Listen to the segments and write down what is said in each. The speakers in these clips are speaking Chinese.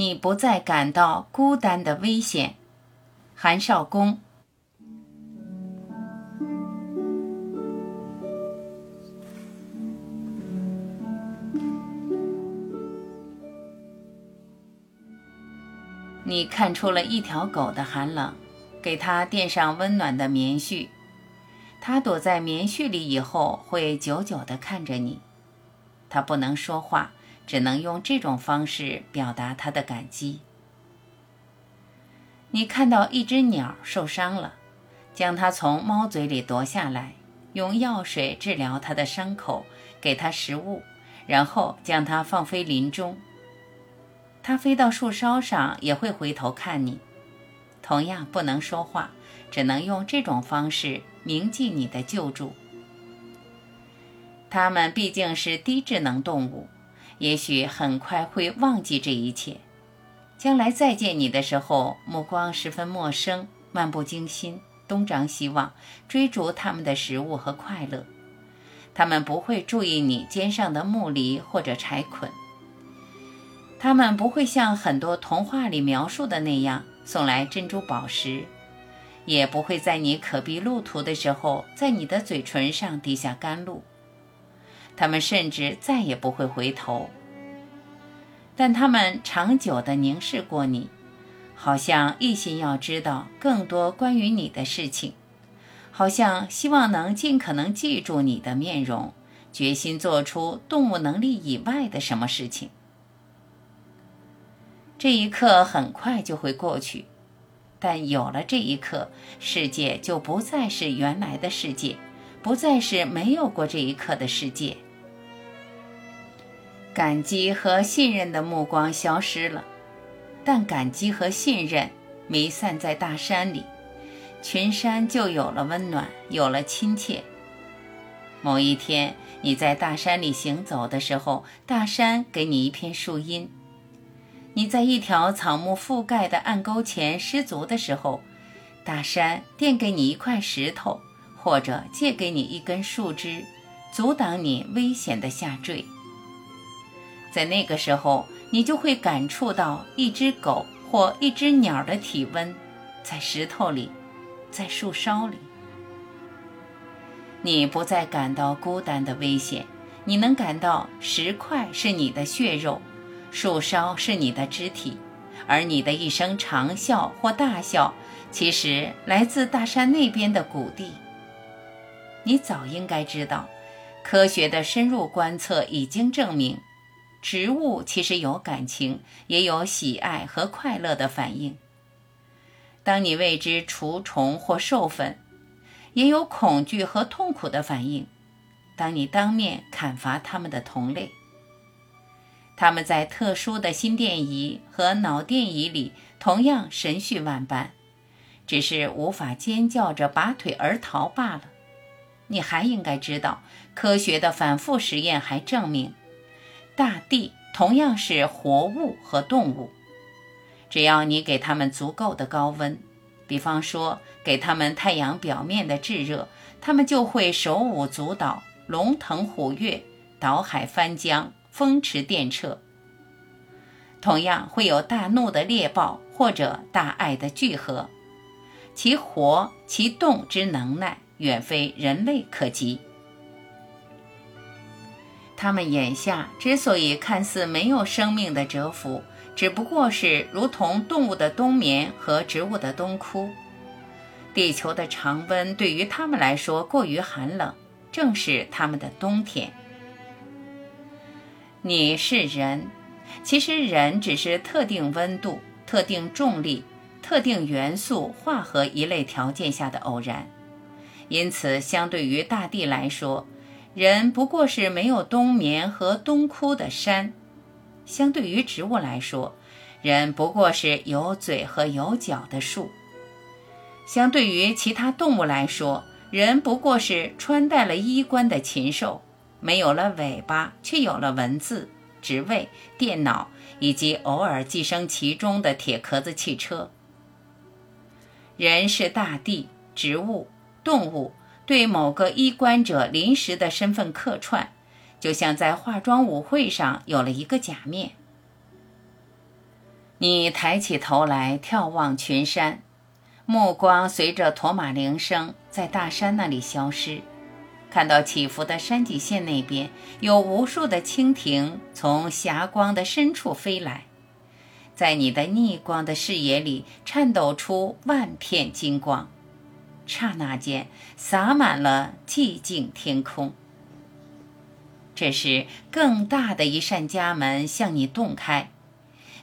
你不再感到孤单的危险。韩少功。你看出了一条狗的寒冷，给它垫上温暖的棉絮。它躲在棉絮里以后，会久久地看着你。它不能说话，只能用这种方式表达它的感激。你看到一只鸟受伤了，将它从猫嘴里夺下来，用药水治疗它的伤口，给它食物，然后将它放飞林中。它飞到树梢上，也会回头看你。同样不能说话，只能用这种方式铭记你的救助。它们毕竟是低智能动物，也许很快会忘记这一切。将来再见你的时候，目光十分陌生，漫不经心，东张西望，追逐他们的食物和快乐。他们不会注意你肩上的木犁或者柴捆。他们不会像很多童话里描述的那样送来珍珠宝石，也不会在你可避路途的时候在你的嘴唇上滴下甘露。他们甚至再也不会回头，但他们长久地凝视过你，好像一心要知道更多关于你的事情，好像希望能尽可能记住你的面容，决心做出动物能力以外的什么事情。这一刻很快就会过去，但有了这一刻，世界就不再是原来的世界，不再是没有过这一刻的世界。感激和信任的目光消失了，但感激和信任弥散在大山里，群山就有了温暖，有了亲切。某一天，你在大山里行走的时候，大山给你一片树荫。你在一条草木覆盖的暗沟前失足的时候，大山垫给你一块石头，或者借给你一根树枝，阻挡你危险的下坠。在那个时候，你就会感触到一只狗或一只鸟的体温，在石头里，在树梢里。你不再感到孤单的危险，你能感到石块是你的血肉。树梢是你的肢体，而你的一声长啸或大笑，其实来自大山那边的谷地。你早应该知道，科学的深入观测已经证明，植物其实有感情，也有喜爱和快乐的反应。当你为之除虫或授粉，也有恐惧和痛苦的反应。当你当面砍伐它们的同类。他们在特殊的心电仪和脑电仪里同样神绪万般，只是无法尖叫着拔腿而逃罢了。你还应该知道，科学的反复实验还证明，大地同样是活物和动物。只要你给它们足够的高温，比方说给它们太阳表面的炙热，它们就会手舞足蹈、龙腾虎跃、倒海翻江。风驰电掣，同样会有大怒的猎豹或者大爱的聚合，其活其动之能耐远非人类可及。他们眼下之所以看似没有生命的蛰伏，只不过是如同动物的冬眠和植物的冬枯。地球的常温对于他们来说过于寒冷，正是他们的冬天。你是人，其实人只是特定温度、特定重力、特定元素化合一类条件下的偶然。因此，相对于大地来说，人不过是没有冬眠和冬枯的山；相对于植物来说，人不过是有嘴和有脚的树；相对于其他动物来说，人不过是穿戴了衣冠的禽兽。没有了尾巴，却有了文字、职位、电脑，以及偶尔寄生其中的铁壳子汽车。人是大地、植物、动物对某个衣冠者临时的身份客串，就像在化妆舞会上有了一个假面。你抬起头来眺望群山，目光随着驼马铃声在大山那里消失，看到起伏的山脊线那边有无数的蜻蜓从霞光的深处飞来，在你的逆光的视野里颤抖出万片金光，刹那间洒满了寂静天空。这时，更大的一扇家门向你洞开。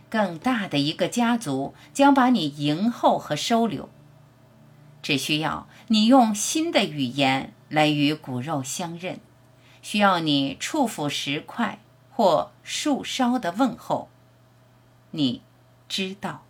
更大的一个家族将把你迎候和收留，只需要你用新的语言来与骨肉相认，需要你触抚石块或树梢的问候，你知道。